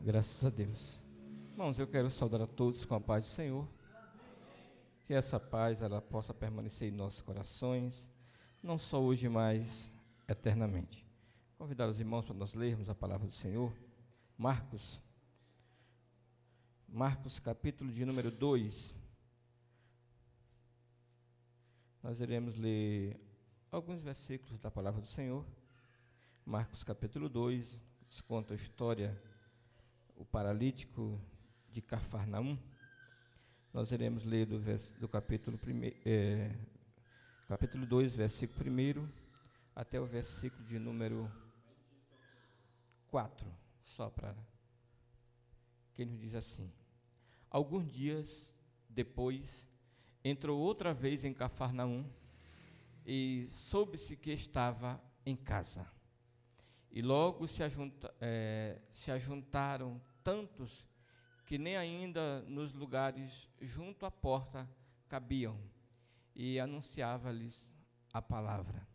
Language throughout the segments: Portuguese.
Graças a Deus. Irmãos, eu quero saudar a todos com a paz do Senhor. Que essa paz ela possa permanecer em nossos corações, não só hoje, mas eternamente. Convidar os irmãos para nós lermos a palavra do Senhor. Marcos. Marcos, capítulo de número 2. Nós iremos ler alguns versículos da palavra do Senhor. Marcos, capítulo 2, nos conta a história, o paralítico de Cafarnaum. Nós iremos ler do, do capítulo, é, capítulo 2, versículo 1 até o versículo de número 4, só para que nos diz assim: Alguns dias depois, entrou outra vez em Cafarnaum e soube-se que estava em casa. E logo se, ajunta, é, se ajuntaram tantos que nem ainda nos lugares junto à porta cabiam, e anunciava-lhes a palavra.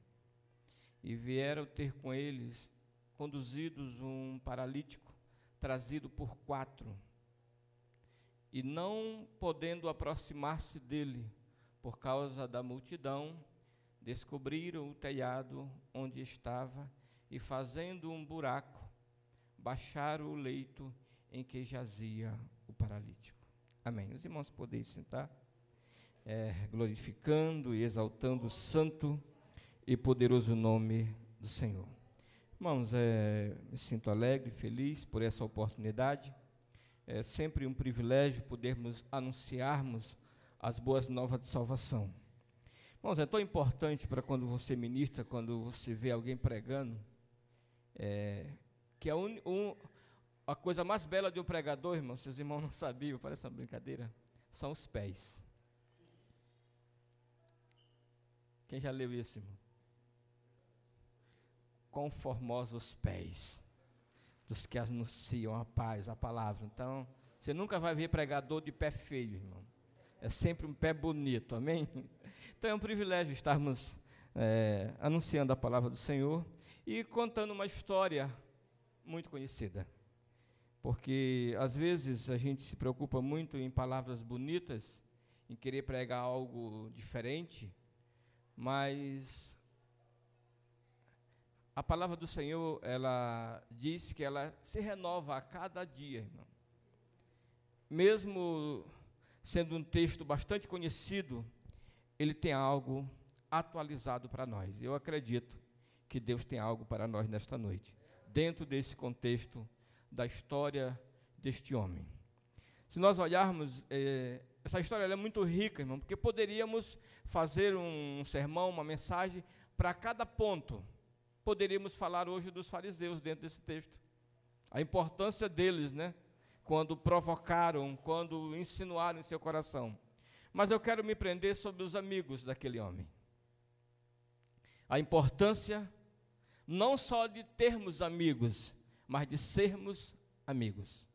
E vieram ter com eles, conduzidos um paralítico, trazido por quatro e não podendo aproximar-se dele por causa da multidão, descobriram o telhado onde estava e, fazendo um buraco, baixaram o leito em que jazia o paralítico. Amém. Os irmãos podem sentar, é, glorificando e exaltando o santo e poderoso nome do Senhor. Irmãos, é, me sinto alegre, feliz por essa oportunidade é sempre um privilégio podermos anunciarmos as boas novas de salvação. Irmãos, é tão importante para quando você ministra, quando você vê alguém pregando, é, que a, un, un, a coisa mais bela de um pregador, irmãos, seus irmãos não sabiam, parece uma brincadeira, são os pés. Quem já leu isso, irmão? Quão formosos os pés dos que anunciam a paz, a palavra. Então, você nunca vai ver pregador de pé feio, irmão. É sempre um pé bonito, amém? Então é um privilégio estarmos é, anunciando a palavra do Senhor e contando uma história muito conhecida. Porque às vezes a gente se preocupa muito em palavras bonitas, em querer pregar algo diferente, mas a palavra do Senhor, ela diz que ela se renova a cada dia, irmão. Mesmo sendo um texto bastante conhecido, ele tem algo atualizado para nós. Eu acredito que Deus tem algo para nós nesta noite, dentro desse contexto da história deste homem. Se nós olharmos, eh, essa história é muito rica, irmão, porque poderíamos fazer um sermão, uma mensagem para cada ponto poderíamos falar hoje dos fariseus dentro desse texto. A importância deles, né? Quando provocaram, quando insinuaram em seu coração. Mas eu quero me prender sobre os amigos daquele homem. A importância não só de termos amigos, mas de sermos amigos.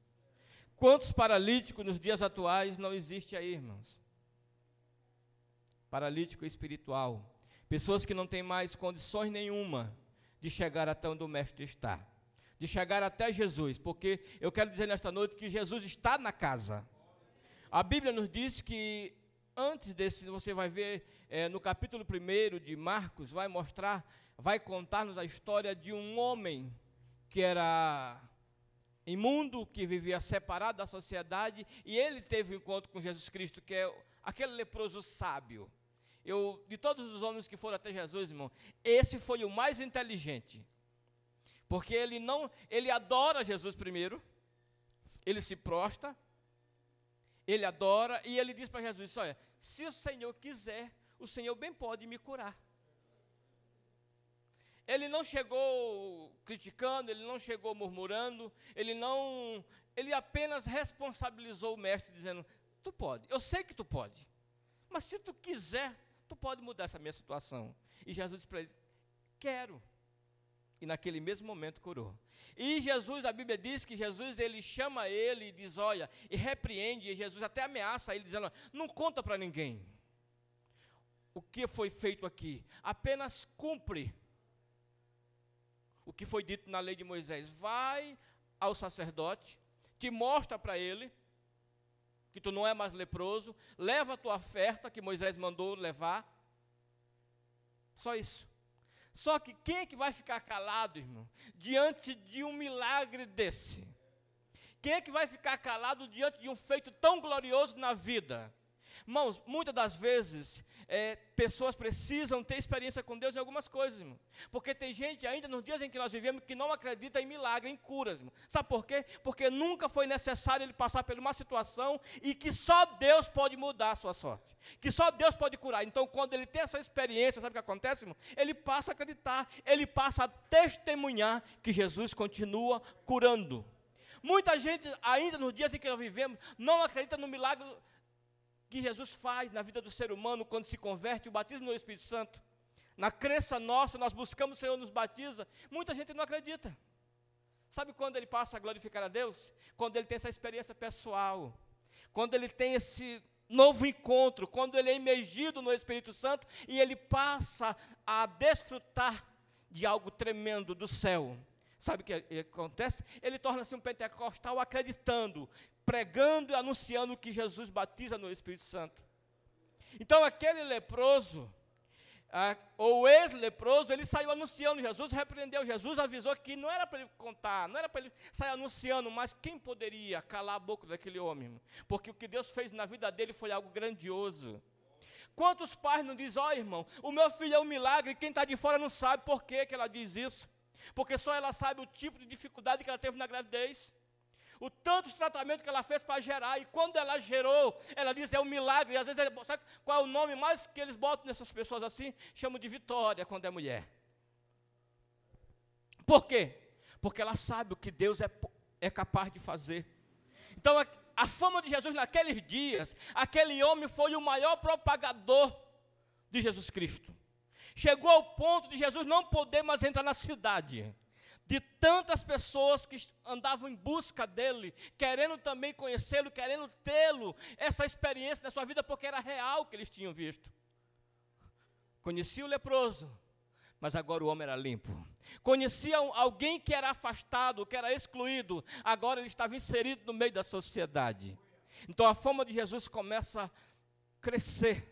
Quantos paralíticos nos dias atuais não existe aí, irmãos? Paralítico espiritual. Pessoas que não têm mais condições nenhuma de chegar até onde o Mestre está, de chegar até Jesus, porque eu quero dizer nesta noite que Jesus está na casa. A Bíblia nos diz que antes desse, você vai ver é, no capítulo 1 de Marcos, vai mostrar, vai contar-nos a história de um homem que era imundo, que vivia separado da sociedade, e ele teve um encontro com Jesus Cristo, que é aquele leproso sábio. Eu, de todos os homens que foram até Jesus, irmão, esse foi o mais inteligente. Porque ele não, ele adora Jesus primeiro, ele se prosta, ele adora e ele diz para Jesus: Olha, se o Senhor quiser, o Senhor bem pode me curar. Ele não chegou criticando, ele não chegou murmurando, ele não, ele apenas responsabilizou o mestre dizendo: Tu pode, eu sei que tu pode, mas se tu quiser, tu pode mudar essa minha situação. E Jesus disse para ele, quero. E naquele mesmo momento curou. E Jesus, a Bíblia diz que Jesus, ele chama ele e diz, olha, e repreende, e Jesus até ameaça ele, dizendo, não conta para ninguém. O que foi feito aqui? Apenas cumpre o que foi dito na lei de Moisés. Vai ao sacerdote, te mostra para ele que tu não é mais leproso, leva a tua oferta que Moisés mandou levar. Só isso. Só que quem é que vai ficar calado, irmão, diante de um milagre desse? Quem é que vai ficar calado diante de um feito tão glorioso na vida? Irmãos, muitas das vezes, é, pessoas precisam ter experiência com Deus em algumas coisas, irmão. Porque tem gente, ainda nos dias em que nós vivemos, que não acredita em milagre, em curas, irmão. Sabe por quê? Porque nunca foi necessário ele passar por uma situação e que só Deus pode mudar a sua sorte. Que só Deus pode curar. Então, quando ele tem essa experiência, sabe o que acontece, irmão? Ele passa a acreditar, ele passa a testemunhar que Jesus continua curando. Muita gente, ainda nos dias em que nós vivemos, não acredita no milagre que Jesus faz na vida do ser humano quando se converte, o batismo no Espírito Santo. Na crença nossa, nós buscamos o Senhor nos batiza. Muita gente não acredita. Sabe quando ele passa a glorificar a Deus? Quando ele tem essa experiência pessoal. Quando ele tem esse novo encontro, quando ele é imergido no Espírito Santo e ele passa a desfrutar de algo tremendo do céu. Sabe o que acontece? Ele torna-se um pentecostal acreditando pregando e anunciando que Jesus batiza no Espírito Santo. Então aquele leproso, ou ex-leproso, ele saiu anunciando Jesus, repreendeu Jesus, avisou que não era para ele contar, não era para ele sair anunciando, mas quem poderia calar a boca daquele homem? Porque o que Deus fez na vida dele foi algo grandioso. Quantos pais não dizem, ó oh, irmão, o meu filho é um milagre, quem está de fora não sabe por que, que ela diz isso. Porque só ela sabe o tipo de dificuldade que ela teve na gravidez o tanto de tratamento que ela fez para gerar, e quando ela gerou, ela diz é um milagre, e às vezes, sabe qual é o nome mais que eles botam nessas pessoas assim? Chamam de vitória quando é mulher. Por quê? Porque ela sabe o que Deus é, é capaz de fazer. Então, a, a fama de Jesus naqueles dias, aquele homem foi o maior propagador de Jesus Cristo. Chegou ao ponto de Jesus não poder mais entrar na cidade de tantas pessoas que andavam em busca dele, querendo também conhecê-lo, querendo tê-lo, essa experiência na sua vida, porque era real que eles tinham visto. Conhecia o leproso, mas agora o homem era limpo. Conhecia alguém que era afastado, que era excluído, agora ele estava inserido no meio da sociedade. Então a fama de Jesus começa a crescer.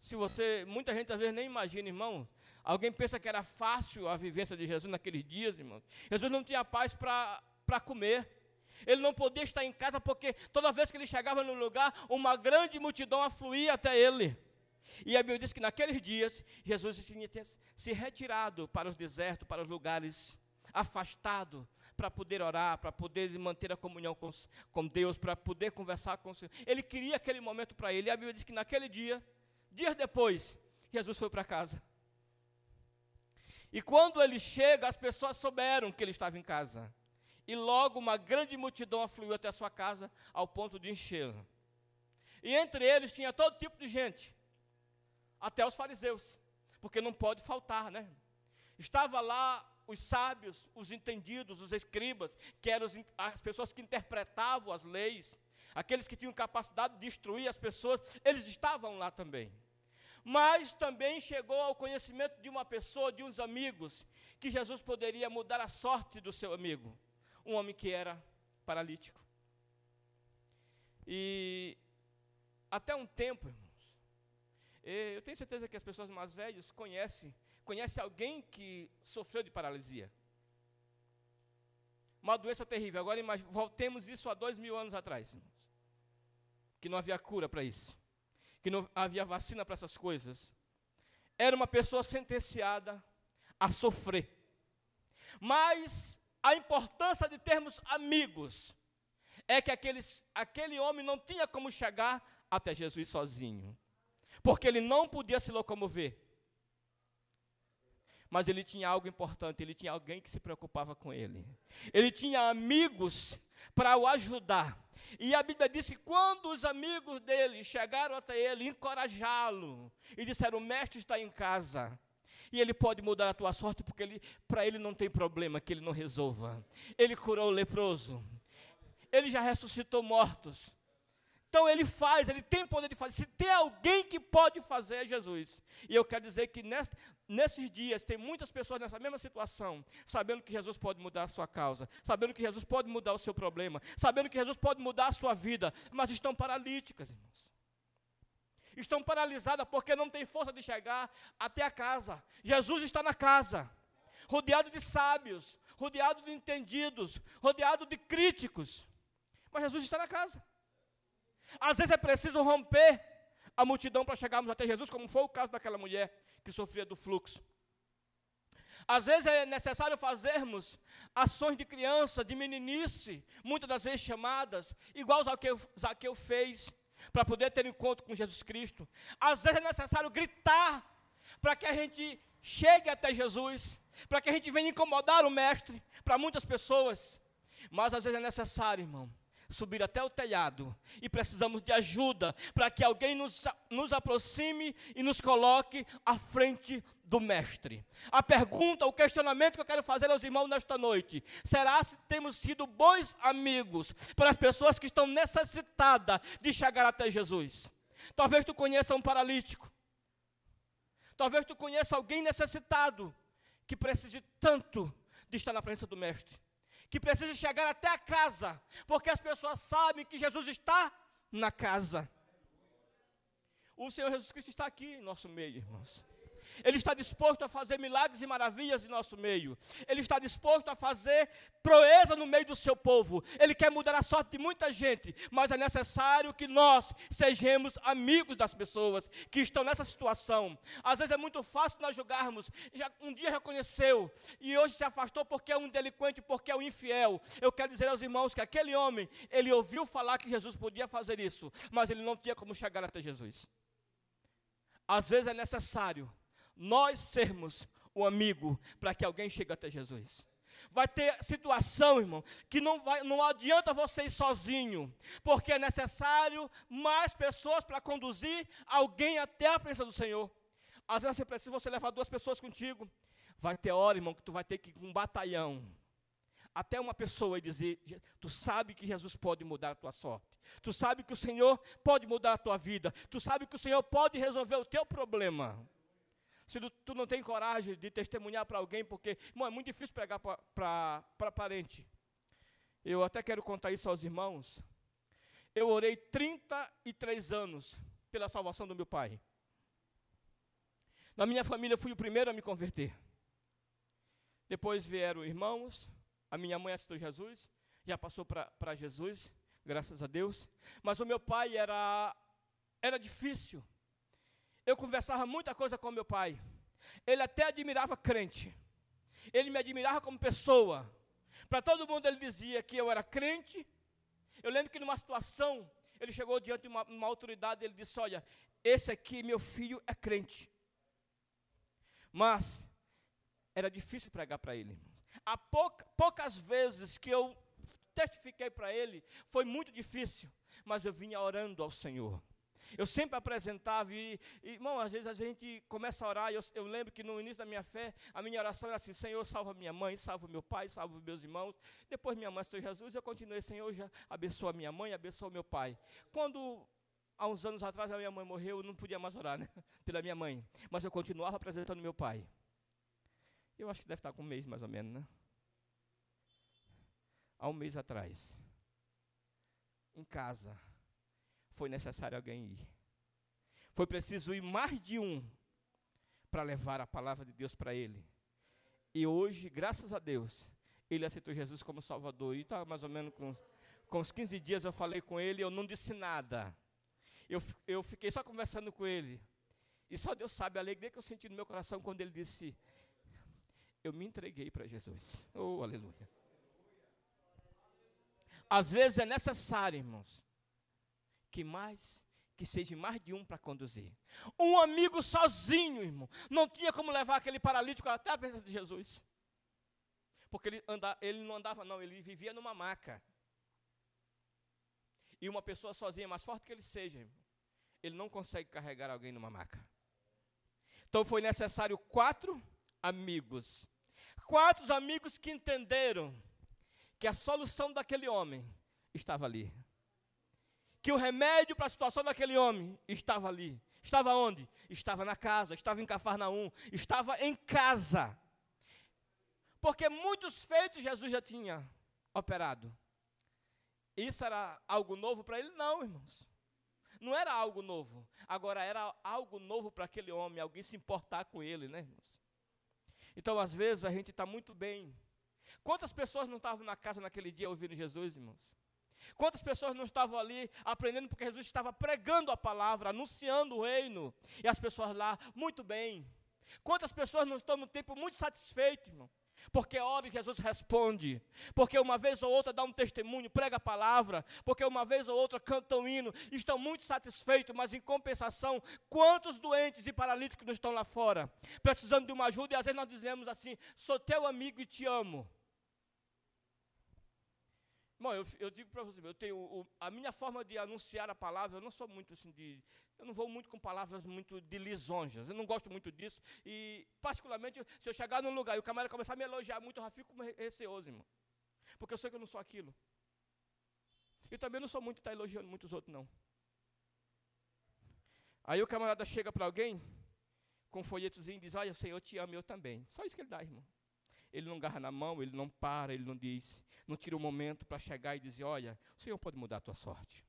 Se você, muita gente às vezes nem imagina, irmão, Alguém pensa que era fácil a vivência de Jesus naqueles dias, irmãos? Jesus não tinha paz para comer. Ele não podia estar em casa porque toda vez que ele chegava no lugar, uma grande multidão afluía até ele. E a Bíblia diz que naqueles dias, Jesus tinha se retirado para os desertos, para os lugares afastados, para poder orar, para poder manter a comunhão com, com Deus, para poder conversar com o Senhor. Ele queria aquele momento para ele. E a Bíblia diz que naquele dia, dias depois, Jesus foi para casa. E quando ele chega, as pessoas souberam que ele estava em casa. E logo uma grande multidão afluiu até a sua casa, ao ponto de enchê-la. E entre eles tinha todo tipo de gente, até os fariseus, porque não pode faltar, né? Estava lá os sábios, os entendidos, os escribas, que eram as pessoas que interpretavam as leis, aqueles que tinham capacidade de destruir as pessoas, eles estavam lá também mas também chegou ao conhecimento de uma pessoa, de uns amigos, que Jesus poderia mudar a sorte do seu amigo, um homem que era paralítico. E até um tempo, irmãos, eu tenho certeza que as pessoas mais velhas conhecem, conhecem alguém que sofreu de paralisia. Uma doença terrível. Agora voltemos isso há dois mil anos atrás, irmãos, que não havia cura para isso que não havia vacina para essas coisas, era uma pessoa sentenciada a sofrer. Mas a importância de termos amigos é que aqueles, aquele homem não tinha como chegar até Jesus sozinho, porque ele não podia se locomover. Mas ele tinha algo importante, ele tinha alguém que se preocupava com ele. Ele tinha amigos para o ajudar. E a Bíblia diz que quando os amigos dele chegaram até ele, encorajá-lo, e disseram: O mestre está em casa. E ele pode mudar a tua sorte, porque ele, para ele não tem problema que ele não resolva. Ele curou o leproso. Ele já ressuscitou mortos. Então ele faz, ele tem poder de fazer. Se tem alguém que pode fazer, é Jesus. E eu quero dizer que nesta, nesses dias, tem muitas pessoas nessa mesma situação, sabendo que Jesus pode mudar a sua causa, sabendo que Jesus pode mudar o seu problema, sabendo que Jesus pode mudar a sua vida, mas estão paralíticas, irmãos. Estão paralisadas porque não têm força de chegar até a casa. Jesus está na casa, rodeado de sábios, rodeado de entendidos, rodeado de críticos. Mas Jesus está na casa. Às vezes é preciso romper a multidão para chegarmos até Jesus, como foi o caso daquela mulher que sofria do fluxo. Às vezes é necessário fazermos ações de criança, de meninice, muitas das vezes chamadas, igual Zaqueu, Zaqueu fez, para poder ter encontro com Jesus Cristo. Às vezes é necessário gritar para que a gente chegue até Jesus, para que a gente venha incomodar o Mestre, para muitas pessoas. Mas às vezes é necessário, irmão, subir até o telhado e precisamos de ajuda para que alguém nos, nos aproxime e nos coloque à frente do Mestre. A pergunta, o questionamento que eu quero fazer aos irmãos nesta noite: será se temos sido bons amigos para as pessoas que estão necessitadas de chegar até Jesus? Talvez tu conheça um paralítico. Talvez tu conheça alguém necessitado que precise tanto de estar na presença do Mestre que precisa chegar até a casa, porque as pessoas sabem que Jesus está na casa. O Senhor Jesus Cristo está aqui em nosso meio, irmãos. Ele está disposto a fazer milagres e maravilhas em nosso meio. Ele está disposto a fazer proeza no meio do seu povo. Ele quer mudar a sorte de muita gente, mas é necessário que nós sejamos amigos das pessoas que estão nessa situação. Às vezes é muito fácil nós julgarmos. Já, um dia reconheceu e hoje se afastou porque é um delinquente, porque é um infiel. Eu quero dizer aos irmãos que aquele homem, ele ouviu falar que Jesus podia fazer isso, mas ele não tinha como chegar até Jesus. Às vezes é necessário nós sermos o amigo para que alguém chegue até Jesus. Vai ter situação, irmão, que não, vai, não adianta você ir sozinho, porque é necessário mais pessoas para conduzir alguém até a presença do Senhor. Às vezes você precisa você levar duas pessoas contigo. Vai ter hora, irmão, que tu vai ter que ir com um batalhão até uma pessoa e dizer: Tu sabe que Jesus pode mudar a tua sorte. Tu sabe que o Senhor pode mudar a tua vida. Tu sabe que o Senhor pode resolver o teu problema. Se tu, não tem coragem de testemunhar para alguém, porque, irmão, é muito difícil pregar para parente. Eu até quero contar isso aos irmãos. Eu orei 33 anos pela salvação do meu pai. Na minha família, fui o primeiro a me converter. Depois vieram irmãos, a minha mãe aceitou Jesus, já passou para Jesus, graças a Deus. Mas o meu pai era, era difícil. Eu conversava muita coisa com meu pai. Ele até admirava crente. Ele me admirava como pessoa. Para todo mundo ele dizia que eu era crente. Eu lembro que numa situação, ele chegou diante de uma, uma autoridade e ele disse: Olha, esse aqui, meu filho, é crente. Mas era difícil pregar para ele. Há pouca, poucas vezes que eu testifiquei para ele, foi muito difícil, mas eu vinha orando ao Senhor. Eu sempre apresentava, e, e irmão, às vezes a gente começa a orar, eu, eu, lembro que no início da minha fé, a minha oração era assim: Senhor, salva minha mãe, salva meu pai, salva meus irmãos. Depois minha mãe, Senhor Jesus, eu continuei, Senhor, já abençoa minha mãe, abençoa meu pai. Quando há uns anos atrás a minha mãe morreu, eu não podia mais orar né, pela minha mãe, mas eu continuava apresentando meu pai. Eu acho que deve estar com um mês mais ou menos, né? Há um mês atrás, em casa, foi necessário alguém ir. Foi preciso ir mais de um para levar a palavra de Deus para ele. E hoje, graças a Deus, ele aceitou Jesus como Salvador. E está mais ou menos com, com uns 15 dias eu falei com ele, eu não disse nada. Eu, eu fiquei só conversando com ele. E só Deus sabe a alegria que eu senti no meu coração quando ele disse: Eu me entreguei para Jesus. Oh, aleluia. Às vezes é necessário, irmãos, que mais que seja mais de um para conduzir. Um amigo sozinho, irmão, não tinha como levar aquele paralítico até a presença de Jesus. Porque ele, anda, ele não andava, não, ele vivia numa maca. E uma pessoa sozinha, mais forte que ele seja, ele não consegue carregar alguém numa maca. Então foi necessário quatro amigos. Quatro amigos que entenderam que a solução daquele homem estava ali que o remédio para a situação daquele homem estava ali. Estava onde? Estava na casa, estava em Cafarnaum, estava em casa. Porque muitos feitos Jesus já tinha operado. Isso era algo novo para ele? Não, irmãos. Não era algo novo. Agora era algo novo para aquele homem, alguém se importar com ele, né, irmãos? Então, às vezes, a gente está muito bem. Quantas pessoas não estavam na casa naquele dia ouvindo Jesus, irmãos? Quantas pessoas não estavam ali aprendendo porque Jesus estava pregando a palavra, anunciando o reino, e as pessoas lá, muito bem. Quantas pessoas não estão no tempo muito satisfeitas, irmão? Porque ora e Jesus responde. Porque uma vez ou outra dá um testemunho, prega a palavra. Porque uma vez ou outra canta um hino. Estão muito satisfeitos, mas em compensação, quantos doentes e paralíticos não estão lá fora? Precisando de uma ajuda e às vezes nós dizemos assim: sou teu amigo e te amo. Bom, eu, eu digo para você, eu tenho o, a minha forma de anunciar a palavra, eu não sou muito assim de, eu não vou muito com palavras muito de lisonjas, eu não gosto muito disso. E particularmente, se eu chegar num lugar e o camarada começar a me elogiar muito, eu já fico receoso, irmão. Porque eu sei que eu não sou aquilo. E também não sou muito estar tá elogiando muitos outros, não. Aí o camarada chega para alguém com um folhetozinho e diz, olha, Senhor, eu te amo, eu também. Só isso que ele dá, irmão. Ele não garra na mão, ele não para, ele não diz, não tira um momento para chegar e dizer: Olha, o Senhor pode mudar a tua sorte.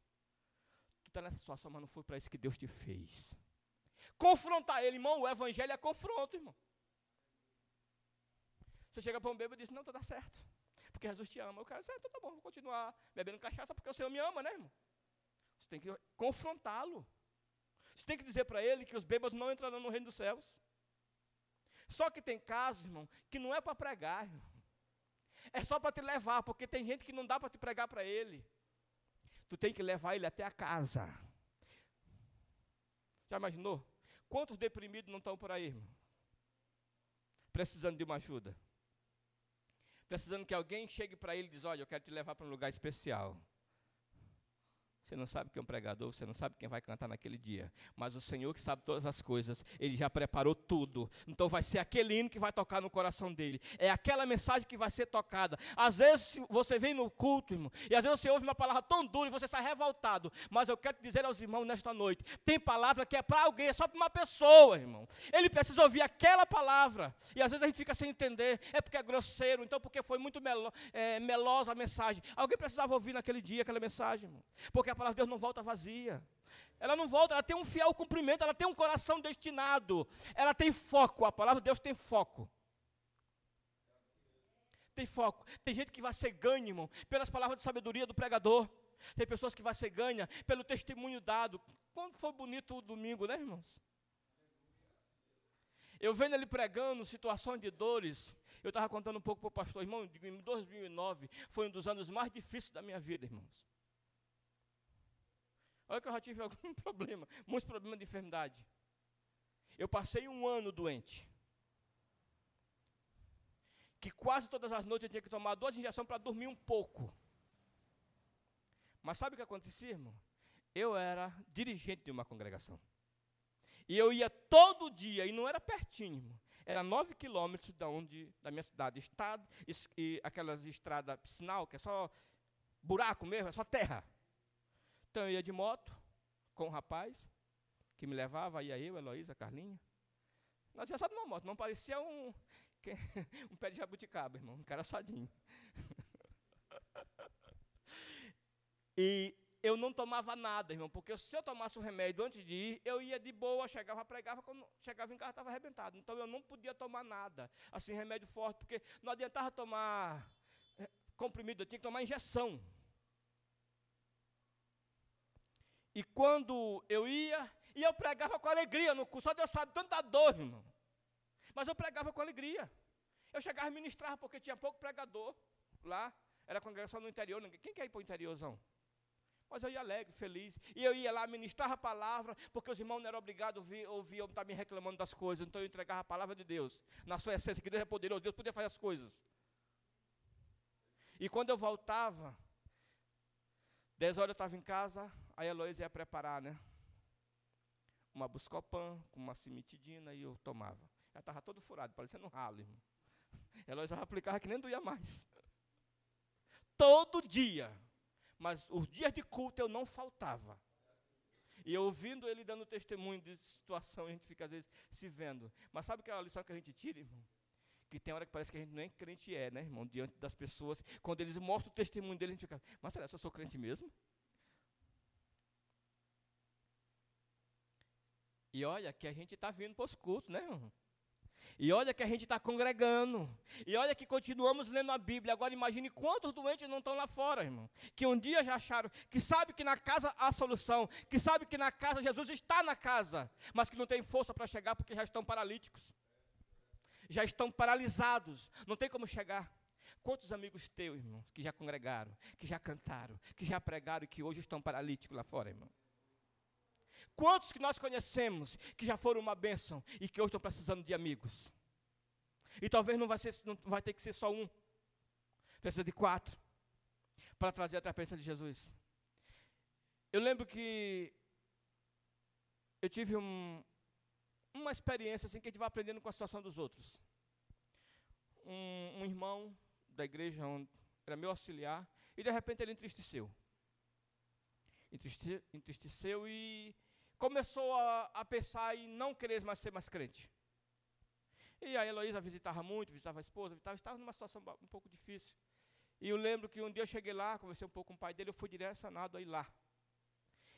Tu está nessa situação, mas não foi para isso que Deus te fez. Confrontar ele, irmão, o evangelho é confronto, irmão. Você chega para um bêbado e diz: Não, tá dá certo. Porque Jesus te ama. O cara diz: ah, então tá bom, vou continuar bebendo cachaça porque o Senhor me ama, né, irmão? Você tem que confrontá-lo. Você tem que dizer para ele que os bêbados não entrarão no reino dos céus. Só que tem casos, irmão, que não é para pregar, irmão. É só para te levar, porque tem gente que não dá para te pregar para ele. Tu tem que levar ele até a casa. Já imaginou? Quantos deprimidos não estão por aí, irmão? Precisando de uma ajuda. Precisando que alguém chegue para ele e diz: Olha, eu quero te levar para um lugar especial. Você não sabe quem é um pregador, você não sabe quem vai cantar naquele dia. Mas o Senhor que sabe todas as coisas, Ele já preparou tudo. Então vai ser aquele hino que vai tocar no coração dele. É aquela mensagem que vai ser tocada. Às vezes você vem no culto, irmão, e às vezes você ouve uma palavra tão dura e você sai revoltado. Mas eu quero dizer aos irmãos nesta noite: tem palavra que é para alguém, é só para uma pessoa, irmão. Ele precisa ouvir aquela palavra. E às vezes a gente fica sem entender. É porque é grosseiro, então porque foi muito melo, é, melosa a mensagem. Alguém precisava ouvir naquele dia aquela mensagem, irmão. Porque a palavra de Deus não volta vazia. Ela não volta, ela tem um fiel cumprimento, ela tem um coração destinado. Ela tem foco, a palavra de Deus tem foco. Tem foco. Tem gente que vai ser ganha, irmão, pelas palavras de sabedoria do pregador. Tem pessoas que vai ser ganha pelo testemunho dado. Quando foi bonito o domingo, né, irmãos? Eu vendo ele pregando situações de dores. Eu estava contando um pouco para o pastor, irmão, em 2009 foi um dos anos mais difíceis da minha vida, irmãos. Olha que eu já tive algum problema, muitos problemas de enfermidade. Eu passei um ano doente. Que quase todas as noites eu tinha que tomar duas injeções para dormir um pouco. Mas sabe o que acontecia, irmão? Eu era dirigente de uma congregação. E eu ia todo dia, e não era pertinho, irmão. Era nove quilômetros da, onde, da minha cidade. Estado, e, e aquelas estradas piscinal, que é só buraco mesmo, é só terra. Então eu ia de moto com o um rapaz que me levava, ia eu, Heloísa, Carlinha. Nós ia só de uma moto, não parecia um, um pé de jabuticaba, irmão, um cara sodinho. e eu não tomava nada, irmão, porque se eu tomasse o remédio antes de ir, eu ia de boa, chegava, pregava, quando chegava em casa estava arrebentado. Então eu não podia tomar nada, assim, remédio forte, porque não adiantava tomar eh, comprimido, eu tinha que tomar injeção. E quando eu ia, e eu pregava com alegria no curso, só Deus sabe tanta dor, irmão. Mas eu pregava com alegria. Eu chegava a ministrar porque tinha pouco pregador lá. Era congregação no interior. Quem quer ir para o interiorzão? Mas eu ia alegre, feliz. E eu ia lá ministrar a palavra, porque os irmãos não eram obrigados a ouvir, ouvir estar me reclamando das coisas. Então eu entregava a palavra de Deus, na sua essência, que Deus é poderoso, Deus podia fazer as coisas. E quando eu voltava, dez horas eu estava em casa, a Heloísa ia preparar, né? Uma buscopan com uma cimitidina e eu tomava. Ela estava todo furado, parecendo um ralo, irmão. A Heloísa aplicava que nem doía mais. Todo dia. Mas os dias de culto eu não faltava. E ouvindo ele dando testemunho de situação, a gente fica às vezes se vendo. Mas sabe que é a lição que a gente tira, irmão? Que tem hora que parece que a gente nem crente é, né, irmão? Diante das pessoas. Quando eles mostram o testemunho dele, a gente fica, mas será que eu sou crente mesmo? E olha que a gente está vindo para os cultos, né, irmão? E olha que a gente está congregando. E olha que continuamos lendo a Bíblia. Agora imagine quantos doentes não estão lá fora, irmão. Que um dia já acharam, que sabe que na casa há solução, que sabe que na casa Jesus está na casa, mas que não tem força para chegar porque já estão paralíticos. Já estão paralisados, não tem como chegar. Quantos amigos teus, irmãos, que já congregaram, que já cantaram, que já pregaram e que hoje estão paralíticos lá fora, irmão? Quantos que nós conhecemos que já foram uma bênção e que hoje estão precisando de amigos? E talvez não vai, ser, não vai ter que ser só um. Precisa de quatro. Para trazer até a presença de Jesus. Eu lembro que eu tive um, uma experiência assim que a gente vai aprendendo com a situação dos outros. Um, um irmão da igreja, onde era meu auxiliar, e de repente ele entristeceu. Entristeceu, e começou a, a pensar em não querer mais ser mais crente. E a Heloísa visitava muito, visitava a esposa, visitava, estava numa situação um pouco difícil. E eu lembro que um dia eu cheguei lá, conversei um pouco com o pai dele, eu fui direcionado a ir lá.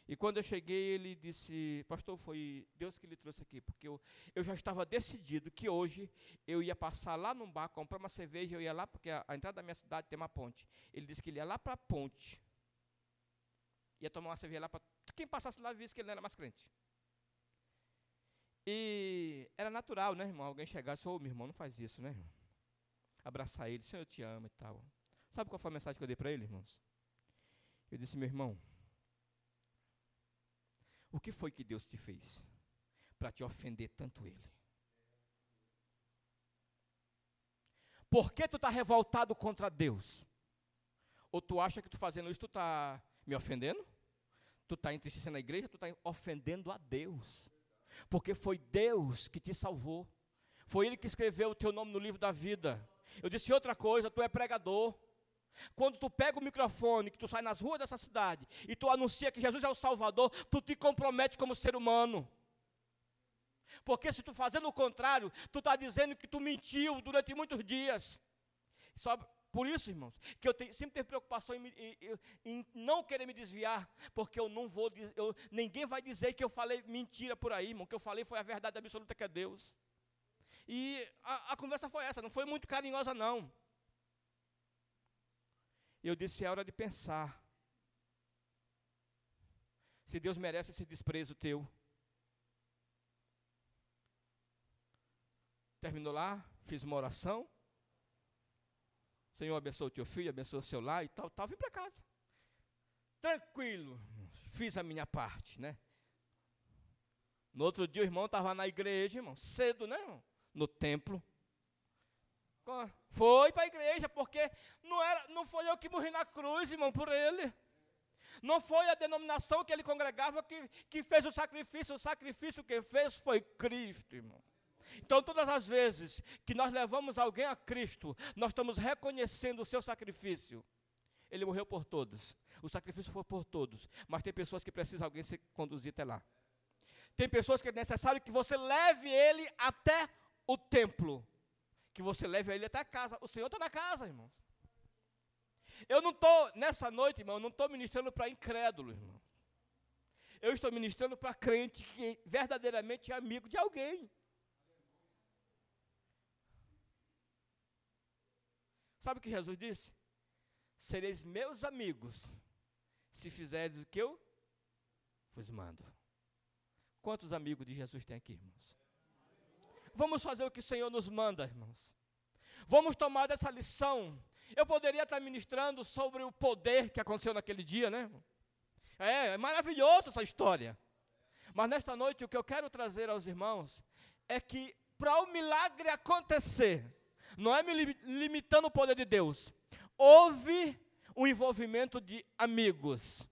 E quando eu cheguei, ele disse, pastor, foi Deus que lhe trouxe aqui, porque eu, eu já estava decidido que hoje eu ia passar lá num bar, comprar uma cerveja, eu ia lá, porque a, a entrada da minha cidade tem uma ponte. Ele disse que ele ia lá para a ponte, ia tomar uma cerveja lá para quem passasse lá visse que ele não era mais crente. E era natural, né, irmão? Alguém chegasse, ô, oh, meu irmão, não faz isso, né, irmão? Abraçar ele, Senhor, eu te amo e tal. Sabe qual foi a mensagem que eu dei para ele, irmãos? Eu disse, meu irmão, o que foi que Deus te fez para te ofender tanto ele? Por que tu está revoltado contra Deus? Ou tu acha que tu fazendo isso, tu está me ofendendo? Tu está entristecendo a igreja, tu está ofendendo a Deus. Porque foi Deus que te salvou. Foi Ele que escreveu o teu nome no livro da vida. Eu disse outra coisa, tu é pregador. Quando tu pega o microfone, que tu sai nas ruas dessa cidade e tu anuncia que Jesus é o Salvador, tu te compromete como ser humano. Porque se tu fazendo o contrário, tu está dizendo que tu mentiu durante muitos dias. Sabe, por isso, irmãos, que eu tenho, sempre tenho preocupação em, em, em, não querer me desviar, porque eu não vou, eu, ninguém vai dizer que eu falei mentira por aí, irmão, que eu falei foi a verdade absoluta que é Deus. E a, a conversa foi essa, não foi muito carinhosa não. Eu disse, é hora de pensar. Se Deus merece esse desprezo teu. Terminou lá, fiz uma oração, Senhor abençoe o teu filho, abençoe o seu lar e tal, tal. Vim para casa. Tranquilo. Fiz a minha parte, né? No outro dia o irmão estava na igreja, irmão, cedo, né, irmão? No templo. Foi para a igreja, porque não, era, não foi eu que morri na cruz, irmão, por ele. Não foi a denominação que ele congregava que, que fez o sacrifício. O sacrifício que fez foi Cristo, irmão. Então, todas as vezes que nós levamos alguém a Cristo, nós estamos reconhecendo o seu sacrifício. Ele morreu por todos. O sacrifício foi por todos. Mas tem pessoas que precisam alguém se conduzir até lá. Tem pessoas que é necessário que você leve ele até o templo. Que você leve ele até a casa. O Senhor está na casa, irmãos. Eu não estou, nessa noite, irmão, eu não estou ministrando para incrédulo, irmão. Eu estou ministrando para crente que verdadeiramente é amigo de alguém. Sabe o que Jesus disse? Sereis meus amigos se fizerdes o que eu vos mando. Quantos amigos de Jesus tem aqui, irmãos? Vamos fazer o que o Senhor nos manda, irmãos. Vamos tomar dessa lição. Eu poderia estar ministrando sobre o poder que aconteceu naquele dia, né? É, é maravilhoso essa história. Mas nesta noite o que eu quero trazer aos irmãos é que para o milagre acontecer, não é me limitando o poder de Deus. Houve o envolvimento de amigos.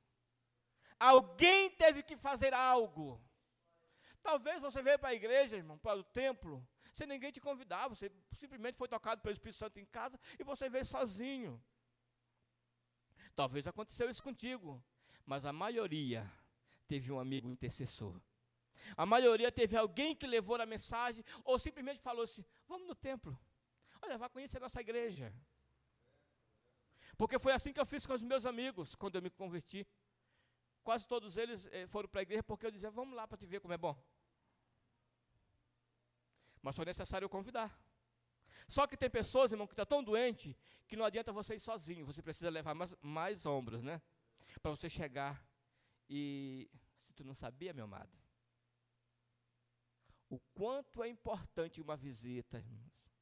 Alguém teve que fazer algo. Talvez você veio para a igreja, irmão, para o templo, sem ninguém te convidar, você simplesmente foi tocado pelo Espírito Santo em casa e você veio sozinho. Talvez aconteceu isso contigo, mas a maioria teve um amigo intercessor. A maioria teve alguém que levou a mensagem ou simplesmente falou assim: vamos no templo. Olha, vai conhecer a nossa igreja. Porque foi assim que eu fiz com os meus amigos quando eu me converti. Quase todos eles eh, foram para a igreja porque eu dizia: vamos lá para te ver como é bom. Mas foi necessário convidar. Só que tem pessoas, irmão, que estão tá tão doente que não adianta você ir sozinho. Você precisa levar mais, mais ombros, né? Para você chegar e. Se tu não sabia, meu amado, o quanto é importante uma visita, irmãos.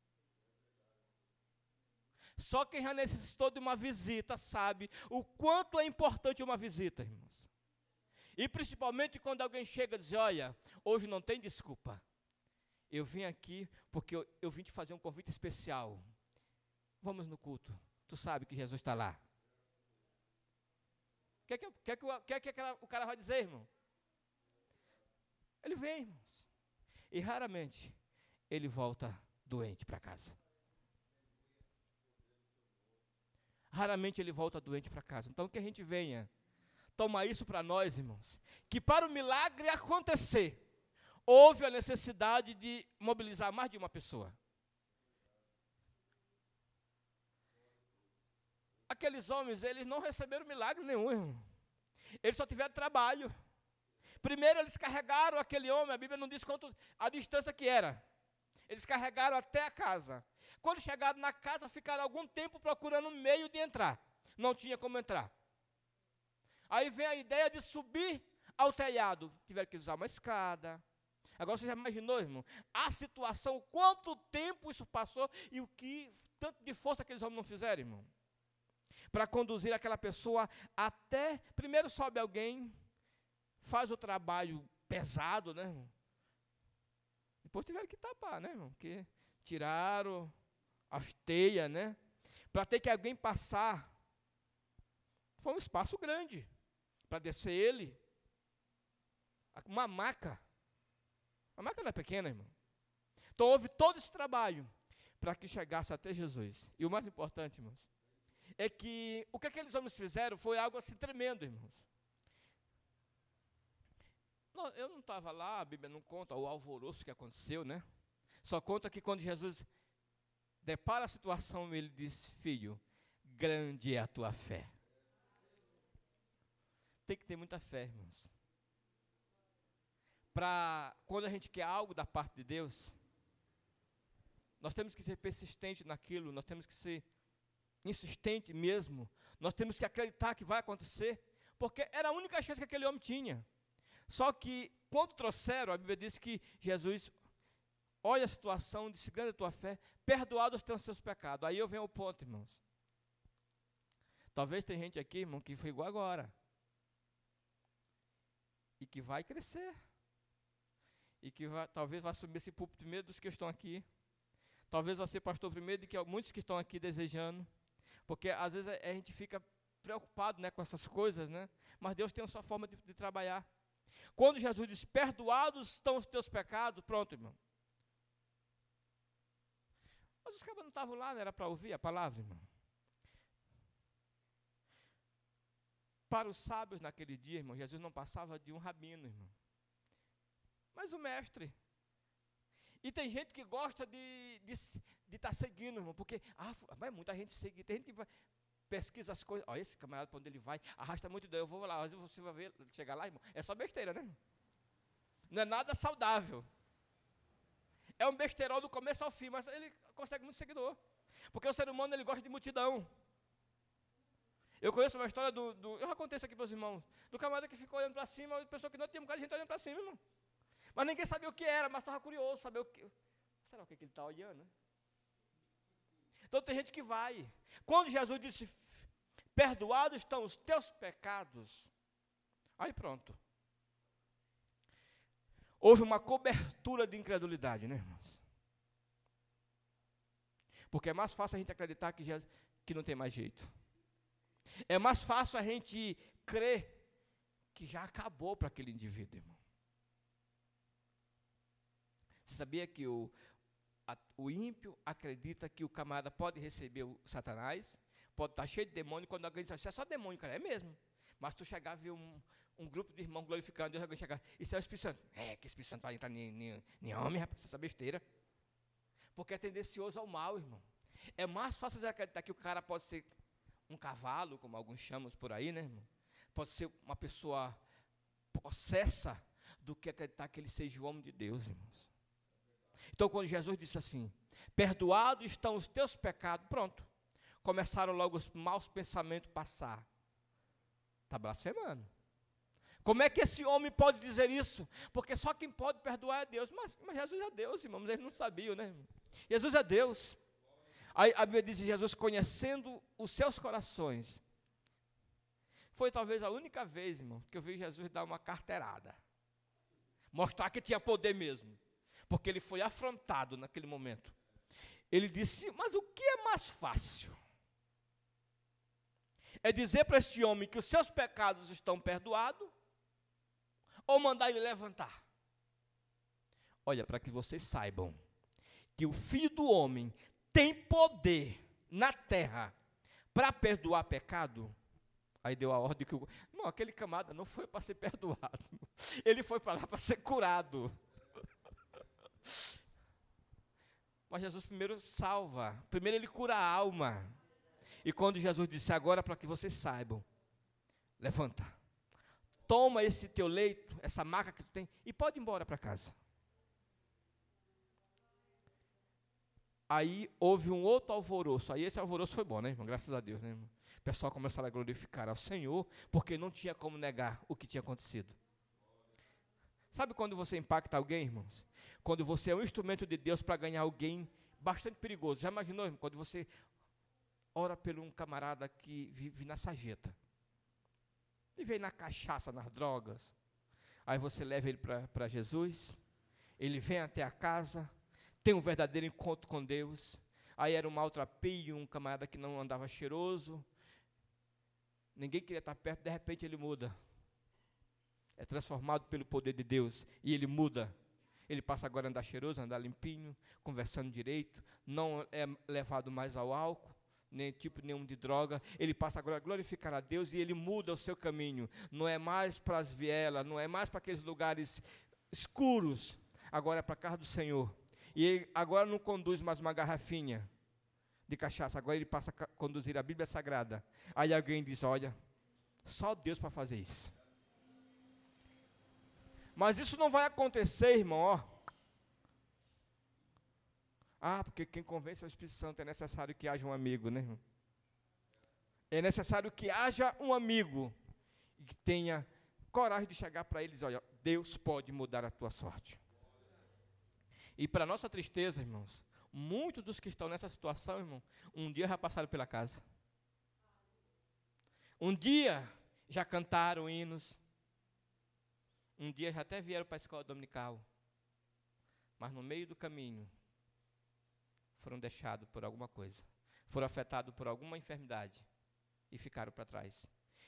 Só quem já necessitou de uma visita sabe o quanto é importante uma visita, irmãos. E principalmente quando alguém chega e diz: Olha, hoje não tem desculpa. Eu vim aqui porque eu, eu vim te fazer um convite especial. Vamos no culto. Tu sabe que Jesus está lá. O que, é que, que, que, que, que o cara vai dizer, irmão? Ele vem, irmãos. E raramente ele volta doente para casa. Raramente ele volta doente para casa. Então que a gente venha tomar isso para nós, irmãos, que para o milagre acontecer, houve a necessidade de mobilizar mais de uma pessoa. Aqueles homens, eles não receberam milagre nenhum, irmão. Eles só tiveram trabalho. Primeiro eles carregaram aquele homem, a Bíblia não diz quanto a distância que era. Eles carregaram até a casa. Quando chegaram na casa, ficaram algum tempo procurando meio de entrar. Não tinha como entrar. Aí vem a ideia de subir ao telhado. Tiveram que usar uma escada. Agora você já imaginou, irmão? A situação, quanto tempo isso passou e o que tanto de força aqueles homens não fizeram, irmão? Para conduzir aquela pessoa até. Primeiro sobe alguém, faz o trabalho pesado, né, irmão? Depois tiveram que tapar, né, irmão? Porque tiraram as teias, né? Para ter que alguém passar. Foi um espaço grande para descer ele. Uma maca. A maca não é pequena, irmão. Então houve todo esse trabalho para que chegasse até Jesus. E o mais importante, irmãos, é que o que aqueles homens fizeram foi algo assim tremendo, irmãos. Eu não estava lá, a Bíblia não conta o alvoroço que aconteceu, né? Só conta que quando Jesus depara a situação, ele diz: Filho, grande é a tua fé. Tem que ter muita fé, irmãos. Para quando a gente quer algo da parte de Deus, nós temos que ser persistente naquilo, nós temos que ser insistente mesmo, nós temos que acreditar que vai acontecer, porque era a única chance que aquele homem tinha. Só que, quando trouxeram, a Bíblia diz que Jesus olha a situação, disse: grande a tua fé, perdoados os seus pecados. Aí eu venho ao ponto, irmãos. Talvez tem gente aqui, irmão, que foi igual agora. E que vai crescer. E que vai, talvez vá subir esse púlpito primeiro dos que estão aqui. Talvez vá ser pastor primeiro de que muitos que estão aqui desejando. Porque às vezes a, a gente fica preocupado né, com essas coisas, né? Mas Deus tem a sua forma de, de trabalhar. Quando Jesus diz, perdoados estão os teus pecados, pronto, irmão. Mas os cabras não estavam lá, não era para ouvir a palavra, irmão. Para os sábios naquele dia, irmão, Jesus não passava de um rabino, irmão. Mas o mestre. E tem gente que gosta de estar de, de tá seguindo, irmão, porque ah, vai muita gente seguir. Tem gente que vai, pesquisa as coisas. Olha, esse camarada para onde ele vai, arrasta muito daí. Eu vou lá, vezes você vai ver, chegar lá, irmão. É só besteira, né? Não é nada saudável é um besterol do começo ao fim, mas ele consegue muito seguidor. Porque o ser humano ele gosta de multidão. Eu conheço uma história do. do eu já contei isso aqui para os irmãos. Do camarada que ficou olhando para cima, e pensou que não tinha um bocado de gente olhando para cima, irmão. Mas ninguém sabia o que era, mas estava curioso, saber o que. Será o que, que ele está olhando? Então tem gente que vai. Quando Jesus disse, perdoados estão os teus pecados, aí pronto houve uma cobertura de incredulidade, né, irmãos? Porque é mais fácil a gente acreditar que, que não tem mais jeito. É mais fácil a gente crer que já acabou para aquele indivíduo, irmão. Você sabia que o, a, o ímpio acredita que o camarada pode receber o Satanás, pode estar cheio de demônio, quando alguém diz assim, é só demônio, cara, é mesmo. Mas tu chegar a ver um, um grupo de irmãos glorificando, Deus vai chegar, isso é o Espírito Santo. É, que Espírito Santo vai entrar em, em, homem, rapaz, essa besteira. Porque é tendencioso ao mal, irmão. É mais fácil acreditar que o cara pode ser um cavalo, como alguns chamam por aí, né, irmão? Pode ser uma pessoa possessa, do que acreditar que ele seja o homem de Deus, irmãos. Então, quando Jesus disse assim: Perdoados estão os teus pecados, pronto. Começaram logo os maus pensamentos passar. Está blasfemando. Como é que esse homem pode dizer isso? Porque só quem pode perdoar é Deus. Mas, mas Jesus é Deus, irmãos. Eles não sabiam, né? Jesus é Deus. Aí a Bíblia diz Jesus conhecendo os seus corações. Foi talvez a única vez, irmão, que eu vi Jesus dar uma carteirada. Mostrar que tinha poder mesmo. Porque ele foi afrontado naquele momento. Ele disse: Mas o que é mais fácil? É dizer para este homem que os seus pecados estão perdoados? Ou mandar ele levantar? Olha, para que vocês saibam que o filho do homem tem poder na terra para perdoar pecado, aí deu a ordem que o. Não, aquele camada não foi para ser perdoado. Ele foi para lá para ser curado. Mas Jesus primeiro salva, primeiro ele cura a alma. E quando Jesus disse agora para que vocês saibam, levanta, toma esse teu leito, essa maca que tu tem e pode ir embora para casa. Aí houve um outro alvoroço. Aí esse alvoroço foi bom, né, irmão? Graças a Deus, né, irmão? O pessoal começou a glorificar ao Senhor, porque não tinha como negar o que tinha acontecido. Sabe quando você impacta alguém, irmãos? Quando você é um instrumento de Deus para ganhar alguém bastante perigoso. Já imaginou, irmão, quando você ora por um camarada que vive na sarjeta, vive na cachaça, nas drogas. Aí você leva ele para Jesus, ele vem até a casa, tem um verdadeiro encontro com Deus. Aí era um maltrapilho, um camarada que não andava cheiroso, ninguém queria estar perto, de repente ele muda é transformado pelo poder de Deus e ele muda. Ele passa agora a andar cheiroso, andar limpinho, conversando direito, não é levado mais ao álcool, nem tipo nenhum de droga. Ele passa agora a glorificar a Deus e ele muda o seu caminho. Não é mais para as vielas, não é mais para aqueles lugares escuros, agora é para a casa do Senhor. E ele agora não conduz mais uma garrafinha de cachaça, agora ele passa a conduzir a Bíblia Sagrada. Aí alguém diz: Olha, só Deus para fazer isso. Mas isso não vai acontecer, irmão, ó. Ah, porque quem convence é o Espírito Santo, é necessário que haja um amigo, né? É necessário que haja um amigo e que tenha coragem de chegar para eles, olha, Deus pode mudar a tua sorte. E para nossa tristeza, irmãos, muitos dos que estão nessa situação, irmão, um dia já passaram pela casa. Um dia já cantaram hinos, um dia já até vieram para a escola dominical, mas no meio do caminho foram deixados por alguma coisa, foram afetados por alguma enfermidade e ficaram para trás.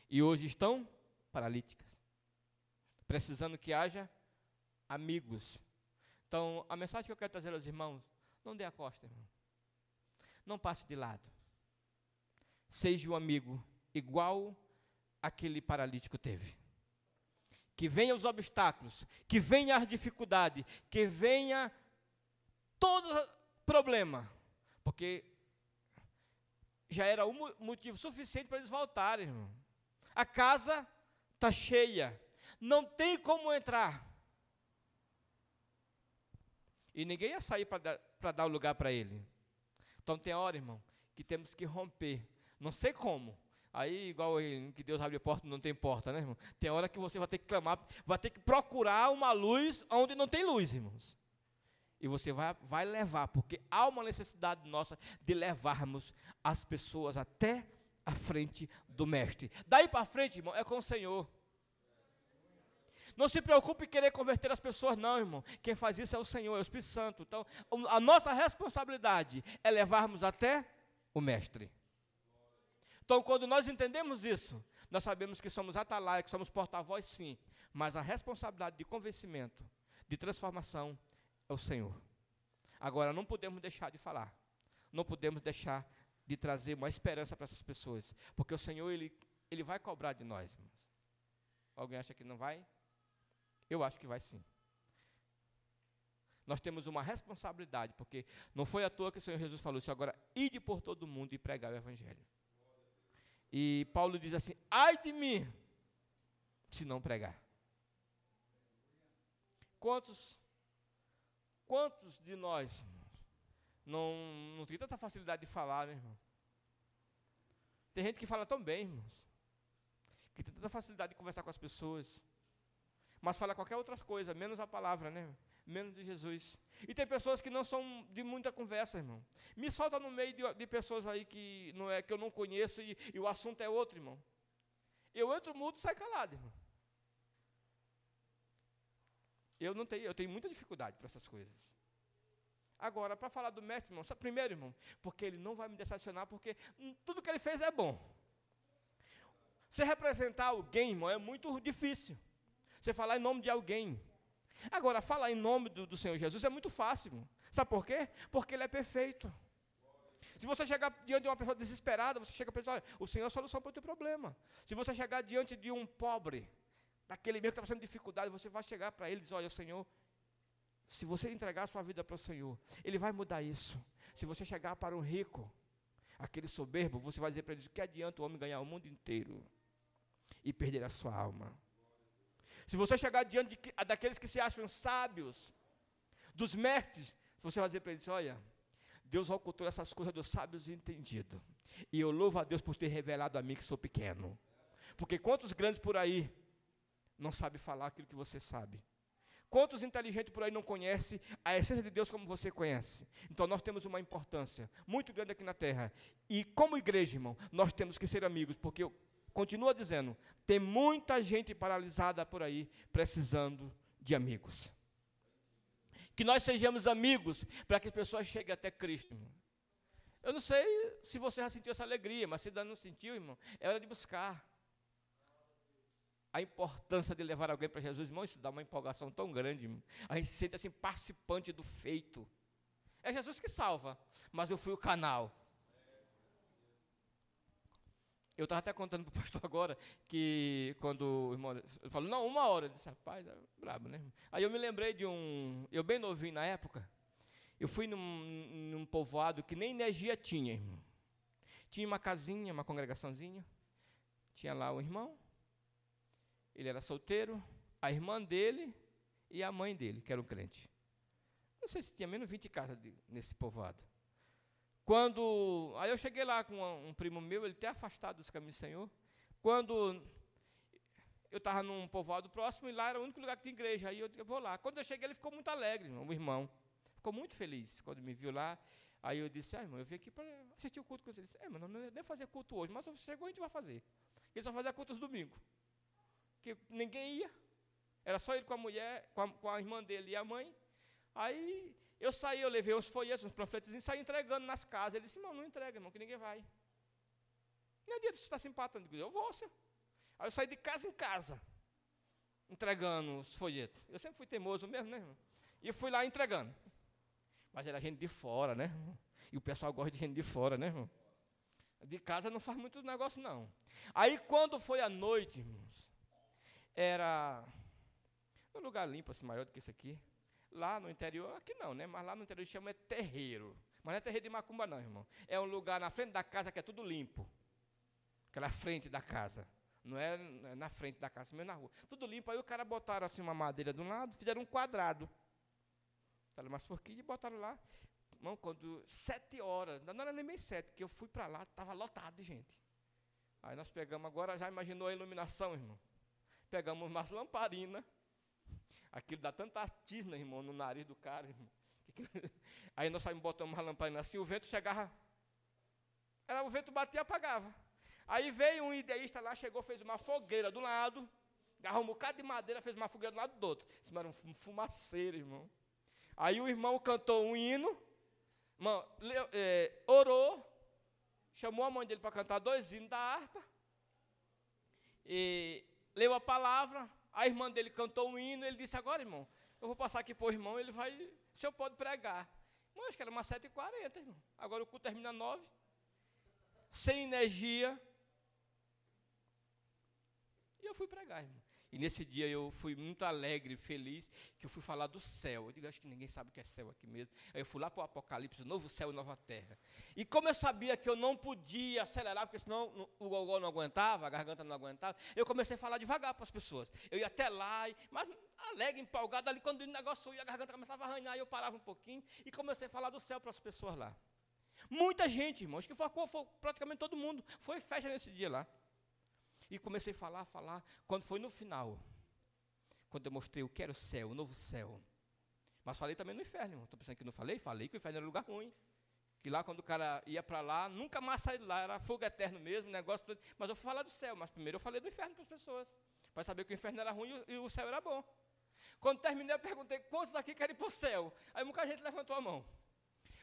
E hoje estão paralíticas, precisando que haja amigos. Então, a mensagem que eu quero trazer aos irmãos, não dê a costa, irmão. Não passe de lado. Seja um amigo igual aquele paralítico teve que venha os obstáculos, que venha as dificuldades, que venha todo problema, porque já era um motivo suficiente para eles voltarem, irmão. A casa está cheia, não tem como entrar. E ninguém ia sair para dar, o lugar para ele. Então tem hora, irmão, que temos que romper. Não sei como, Aí, igual que Deus abre a porta, não tem porta, né, irmão? Tem hora que você vai ter que clamar, vai ter que procurar uma luz onde não tem luz, irmãos. E você vai, vai levar, porque há uma necessidade nossa de levarmos as pessoas até a frente do Mestre. Daí para frente, irmão, é com o Senhor. Não se preocupe em querer converter as pessoas, não, irmão. Quem faz isso é o Senhor, é o Espírito Santo. Então, a nossa responsabilidade é levarmos até o Mestre. Então, quando nós entendemos isso, nós sabemos que somos atalaia, que somos porta-voz, sim, mas a responsabilidade de convencimento, de transformação, é o Senhor. Agora, não podemos deixar de falar, não podemos deixar de trazer uma esperança para essas pessoas, porque o Senhor, Ele Ele vai cobrar de nós, irmãos. Alguém acha que não vai? Eu acho que vai sim. Nós temos uma responsabilidade, porque não foi à toa que o Senhor Jesus falou isso agora, ide por todo mundo e pregar o Evangelho. E Paulo diz assim: ai de mim, se não pregar. Quantos, quantos de nós não, não tem tanta facilidade de falar, né, irmão? Tem gente que fala tão bem, irmãos, que tem tanta facilidade de conversar com as pessoas, mas fala qualquer outra coisa, menos a palavra, né? Menos de Jesus. E tem pessoas que não são de muita conversa, irmão. Me solta no meio de, de pessoas aí que não é que eu não conheço e, e o assunto é outro, irmão. Eu entro mudo e saio calado, irmão. Eu não tenho, eu tenho muita dificuldade para essas coisas. Agora, para falar do mestre, irmão, só primeiro, irmão, porque ele não vai me decepcionar, porque tudo que ele fez é bom. Você representar alguém, irmão, é muito difícil. Você falar em nome de alguém. Agora, falar em nome do, do Senhor Jesus é muito fácil. Irmão. Sabe por quê? Porque ele é perfeito. Se você chegar diante de uma pessoa desesperada, você chega a pensar, o Senhor é a solução para o teu problema. Se você chegar diante de um pobre, daquele mesmo que está passando dificuldade, você vai chegar para ele e dizer, olha, Senhor, se você entregar a sua vida para o Senhor, Ele vai mudar isso. Se você chegar para um rico, aquele soberbo, você vai dizer para ele, que adianta o homem ganhar o mundo inteiro e perder a sua alma? Se você chegar diante de, daqueles que se acham sábios, dos mestres, você vai dizer para eles, olha, Deus ocultou essas coisas dos sábios e entendidos. E eu louvo a Deus por ter revelado a mim que sou pequeno. Porque quantos grandes por aí não sabem falar aquilo que você sabe? Quantos inteligentes por aí não conhecem a essência de Deus como você conhece? Então nós temos uma importância muito grande aqui na terra. E como igreja, irmão, nós temos que ser amigos, porque eu continuo dizendo, tem muita gente paralisada por aí precisando de amigos. Que nós sejamos amigos para que as pessoas cheguem até Cristo. Irmão. Eu não sei se você já sentiu essa alegria, mas se ainda não sentiu, irmão, é hora de buscar a importância de levar alguém para Jesus, irmão, isso dá uma empolgação tão grande. A gente se sente assim, participante do feito. É Jesus que salva, mas eu fui o canal. Eu estava até contando para o pastor agora que quando o irmão falou, não, uma hora, eu disse, rapaz, é brabo, né? Aí eu me lembrei de um, eu bem novinho na época, eu fui num, num povoado que nem energia tinha, irmão. Tinha uma casinha, uma congregaçãozinha, tinha lá o irmão, ele era solteiro, a irmã dele e a mãe dele, que eram crente. Não sei se tinha menos 20 casas de, nesse povoado. Quando. Aí eu cheguei lá com um, primo meu, ele até afastado dos caminhos do Senhor. Quando eu estava num povoado próximo e lá era o único lugar que tinha igreja. Aí eu, eu vou lá. Quando eu cheguei, ele ficou muito alegre, o irmão. Ficou muito feliz quando me viu lá. Aí eu disse, ah, irmão, eu vim aqui para assistir o culto com você. Ele disse, é, mas não, não nem fazer culto hoje, mas se chegou, a gente vai fazer. Ele só fazia culto no domingo que ninguém ia. Era só ele com a mulher, com a, com a irmã dele e a mãe. Aí eu saí, eu levei uns folhetos, uns panfletos e saí entregando nas casas. Ele disse, irmão, não entrega, irmão, que ninguém vai. Nem adianta você estar se empatando. Eu vou, senhor. Aí eu saí de casa em casa, entregando os folhetos. Eu sempre fui teimoso mesmo, né, irmão? E eu fui lá entregando. Mas era gente de fora, né? Irmão? E o pessoal gosta de gente de fora, né, irmão? De casa não faz muito negócio, não. Aí quando foi a noite, irmãos, era um lugar limpo, assim, maior do que isso aqui. Lá no interior, aqui não, né? Mas lá no interior chama terreiro. Mas não é terreiro de macumba, não, irmão. É um lugar na frente da casa que é tudo limpo. Aquela frente da casa. Não é na frente da casa, mesmo na rua. Tudo limpo. Aí o cara botaram assim uma madeira de um lado, fizeram um quadrado. Fizeram umas forquilhas e botaram lá. Irmão, quando sete horas, não era nem meio sete, que eu fui para lá, estava lotado de gente. Aí nós pegamos agora, já imaginou a iluminação, irmão? Pegamos umas lamparinas. Aquilo dá tanta tisna, irmão, no nariz do cara, irmão. Aí nós saímos botando uma lamparina assim, o vento chegava. Era, o vento batia e apagava. Aí veio um ideísta lá, chegou, fez uma fogueira do lado, agarrou um bocado de madeira, fez uma fogueira do lado do outro. Isso era um fumaceiro, irmão. Aí o irmão cantou um hino, irmão, é, orou, chamou a mãe dele para cantar dois hinos da harpa. E leu a palavra, a irmã dele cantou um hino, ele disse, agora, irmão, eu vou passar aqui para o irmão, ele vai, o senhor pode pregar. Mas acho que era umas 7h40, irmão. Agora o culto termina 9 sem energia. Eu fui pregar, irmão. E nesse dia eu fui muito alegre, feliz, que eu fui falar do céu. Eu digo, acho que ninguém sabe o que é céu aqui mesmo. Aí eu fui lá para o Apocalipse, novo céu e nova terra. E como eu sabia que eu não podia acelerar, porque senão o gogó não aguentava, a garganta não aguentava, eu comecei a falar devagar para as pessoas. Eu ia até lá, mas alegre, empolgado, ali quando o negócio ia, a garganta começava a arranhar, eu parava um pouquinho e comecei a falar do céu para as pessoas lá. Muita gente, irmão, acho que foi, foi praticamente todo mundo. Foi festa nesse dia lá. E comecei a falar, falar. Quando foi no final, quando eu mostrei o que era o céu, o novo céu. Mas falei também no inferno, Estou pensando que não falei? Falei que o inferno era um lugar ruim. Que lá, quando o cara ia para lá, nunca mais saía de lá, era fogo eterno mesmo, negócio todo. Mas eu fui falar do céu, mas primeiro eu falei do inferno para as pessoas. Para saber que o inferno era ruim e o céu era bom. Quando terminei, eu perguntei: quantos aqui querem ir para o céu? Aí muita gente levantou a mão.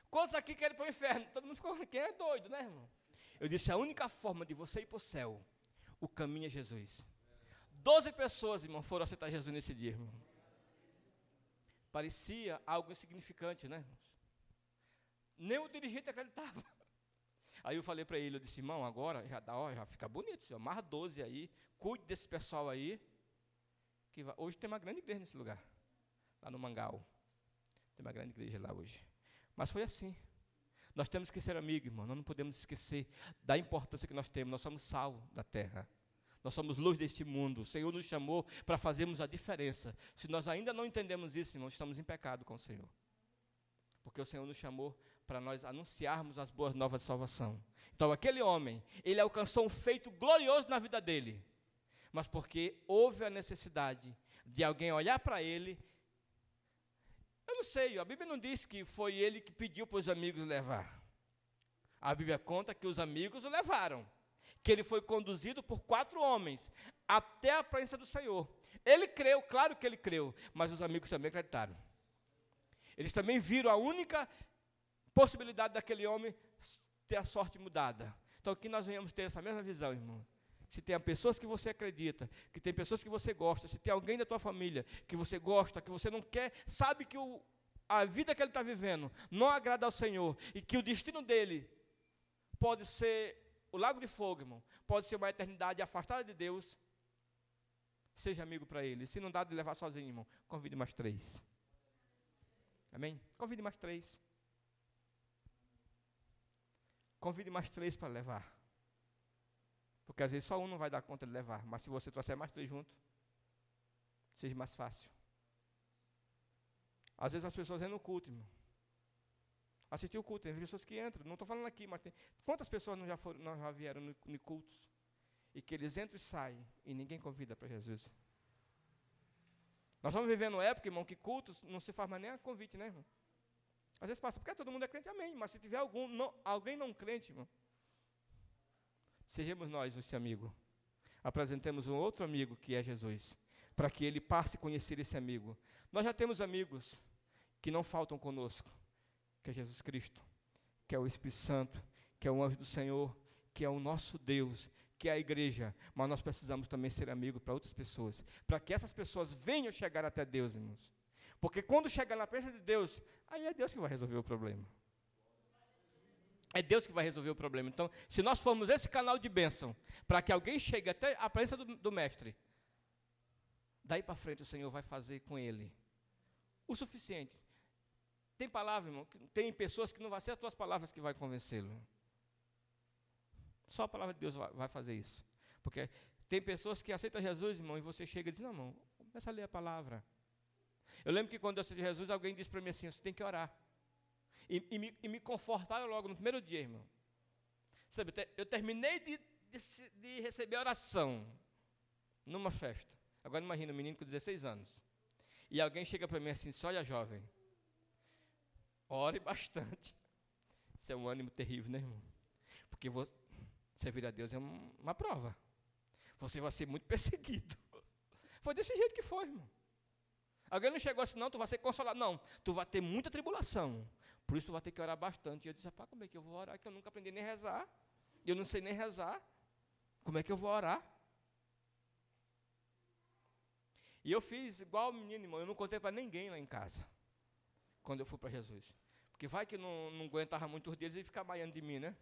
Quantos aqui querem ir para o inferno? Todo mundo ficou, quem é doido, né, irmão? Eu disse: a única forma de você ir para o céu o caminho é Jesus. Doze pessoas, irmão, foram aceitar Jesus nesse dia, irmão. Parecia algo insignificante, né? Nem o dirigente acreditava. Aí eu falei para ele, eu disse, irmão, agora já dá, ó, já fica bonito, senhor, mais 12 aí, cuide desse pessoal aí, que vai, hoje tem uma grande igreja nesse lugar, lá no Mangal. Tem uma grande igreja lá hoje. Mas foi assim. Nós temos que ser amigos, irmão. Nós não podemos esquecer da importância que nós temos. Nós somos sal da terra. Nós somos luz deste mundo. O Senhor nos chamou para fazermos a diferença. Se nós ainda não entendemos isso, irmão, estamos em pecado com o Senhor. Porque o Senhor nos chamou para nós anunciarmos as boas novas de salvação. Então, aquele homem, ele alcançou um feito glorioso na vida dele. Mas porque houve a necessidade de alguém olhar para ele eu não sei, a Bíblia não diz que foi ele que pediu para os amigos levar. A Bíblia conta que os amigos o levaram. Que ele foi conduzido por quatro homens até a presença do Senhor. Ele creu, claro que ele creu, mas os amigos também acreditaram. Eles também viram a única possibilidade daquele homem ter a sorte mudada. Então, que nós venhamos ter essa mesma visão, irmão se tem pessoas que você acredita, que tem pessoas que você gosta, se tem alguém da tua família que você gosta, que você não quer, sabe que o, a vida que ele está vivendo não agrada ao Senhor e que o destino dele pode ser o lago de fogo, irmão, pode ser uma eternidade afastada de Deus, seja amigo para ele. Se não dá de levar sozinho, irmão, convide mais três. Amém? Convide mais três. Convide mais três para levar. Porque às vezes só um não vai dar conta de levar, mas se você trouxer mais três juntos, seja mais fácil. Às vezes as pessoas entram no culto, irmão. Assistir o culto, tem pessoas que entram, não estou falando aqui, mas tem. Quantas pessoas não já, foram, não já vieram no, cultos? E que eles entram e saem, e ninguém convida para Jesus. Nós estamos vivendo uma época, irmão, que cultos não se faz mais nem a convite, né, irmão? Às vezes passa, porque todo mundo é crente, amém. Mas se tiver algum, não, alguém não crente, irmão, Sejamos nós esse amigo. Apresentemos um outro amigo que é Jesus, para que ele passe a conhecer esse amigo. Nós já temos amigos que não faltam conosco, que é Jesus Cristo, que é o Espírito Santo, que é o anjo do Senhor, que é o nosso Deus, que é a igreja, mas nós precisamos também ser amigos para outras pessoas, para que essas pessoas venham chegar até Deus, irmãos. Porque quando chegar na presença de Deus, aí é Deus que vai resolver o problema. É Deus que vai resolver o problema. Então, se nós formos esse canal de bênção, para que alguém chegue até a presença do, do Mestre, daí para frente o Senhor vai fazer com ele o suficiente. Tem palavra, irmão, tem pessoas que não vai ser as tuas palavras que vai convencê-lo. Só a palavra de Deus vai, vai, fazer isso. Porque tem pessoas que aceitam Jesus, irmão, e você chega e diz, não, irmão, começa a ler a palavra. Eu lembro que quando eu aceitei Jesus, alguém disse para mim assim, você tem que orar e, e, me, e me confortaram logo no primeiro dia, irmão. Sabe, eu terminei de, de, de receber a oração numa festa. Agora imagina um menino com 16 anos. E alguém chega para mim assim, olha jovem, ore bastante. Isso é um ânimo terrível, né, irmão? Porque você, servir a Deus é uma prova. Você vai ser muito perseguido. Foi desse jeito que foi, irmão. Alguém não chegou assim, não, tu vai ser consolado. Não, tu vai ter muita tribulação. Por isso tu vai ter que orar bastante. E eu disse, rapaz, como é que eu vou orar? Que eu nunca aprendi nem rezar. Eu não sei nem rezar. Como é que eu vou orar? E eu fiz igual o menino, irmão. Eu não contei para ninguém lá em casa. Quando eu fui para Jesus. Porque vai que não, não aguentava muitos dias e ficar baiando de mim, né?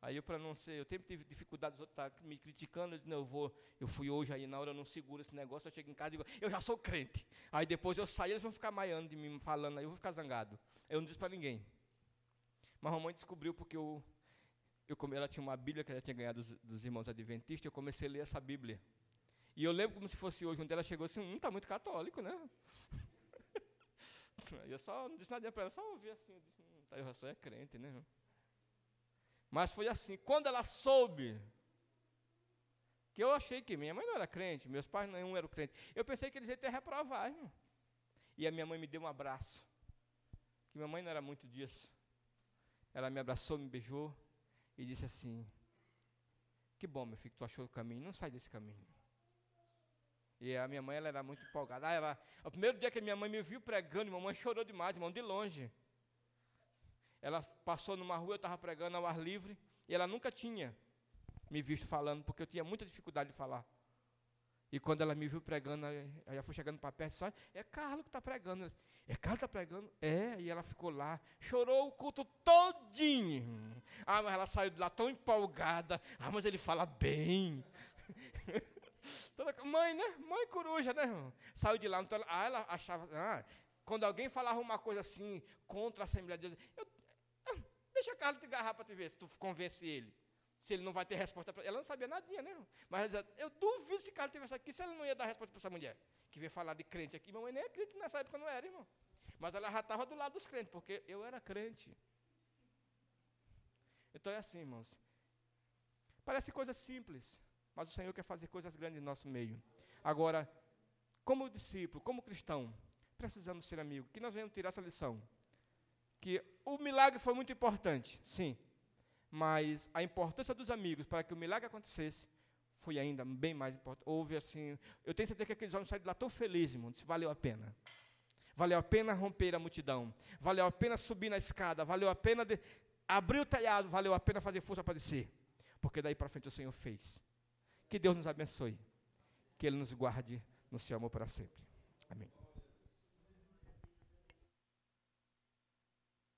Aí eu, para não ser, eu sempre tive dificuldade, os outros tá me criticando, eu disse, não, eu vou, eu fui hoje aí, na hora eu não seguro esse negócio, eu chego em casa e digo, eu já sou crente. Aí depois eu saio, eles vão ficar maiando de mim, falando, aí eu vou ficar zangado. Eu não disse para ninguém. Mas a mamãe descobriu porque eu, eu, ela tinha uma Bíblia que ela tinha ganhado dos, dos irmãos adventistas, eu comecei a ler essa Bíblia. E eu lembro como se fosse hoje, onde ela chegou assim, hum, tá muito católico, né? eu só não disse nada para ela, só ouvi assim, eu disse, hum, tá, eu só é crente, né? Mas foi assim, quando ela soube, que eu achei que minha mãe não era crente, meus pais nenhum eram crente. Eu pensei que eles iam ter reprovar, irmão. E a minha mãe me deu um abraço. Que minha mãe não era muito disso. Ela me abraçou, me beijou e disse assim: Que bom, meu filho, que tu achou o caminho, não sai desse caminho. E a minha mãe ela era muito empolgada. Ah, ela, o primeiro dia que a minha mãe me viu pregando, minha mãe chorou demais, irmão, de longe. Ela passou numa rua, eu estava pregando ao ar livre, e ela nunca tinha me visto falando, porque eu tinha muita dificuldade de falar. E quando ela me viu pregando, eu já fui chegando para perto, só, é Carlos que está pregando. Disse, é Carlos que está pregando? É, e ela ficou lá, chorou o culto todinho. Ah, mas ela saiu de lá tão empolgada. Ah, mas ele fala bem. Mãe, né? Mãe coruja, né? Saiu de lá, então, ah, ela achava, ah, quando alguém falava uma coisa assim contra a Assembleia de Deus, eu Deixa Carlos te agarrar para te ver se tu convence ele. Se ele não vai ter resposta para ela. não sabia nadinha, né? Mas eu duvido se Carlos tivesse aqui, se ela não ia dar resposta para essa mulher. Que veio falar de crente aqui. Mamãe nem é crente nessa época, não era, irmão. Mas ela já estava do lado dos crentes, porque eu era crente. Então é assim, irmãos. Parece coisa simples, mas o Senhor quer fazer coisas grandes no nosso meio. Agora, como discípulo, como cristão, precisamos ser amigo. Que nós venhamos tirar essa lição que o milagre foi muito importante, sim, mas a importância dos amigos para que o milagre acontecesse foi ainda bem mais importante. Houve assim, eu tenho certeza que aqueles homens saíram de lá tão felizes, irmão, disse, valeu a pena. Valeu a pena romper a multidão, valeu a pena subir na escada, valeu a pena de, abrir o telhado, valeu a pena fazer força para descer, porque daí para frente o Senhor fez. Que Deus nos abençoe, que Ele nos guarde no seu amor para sempre. Amém.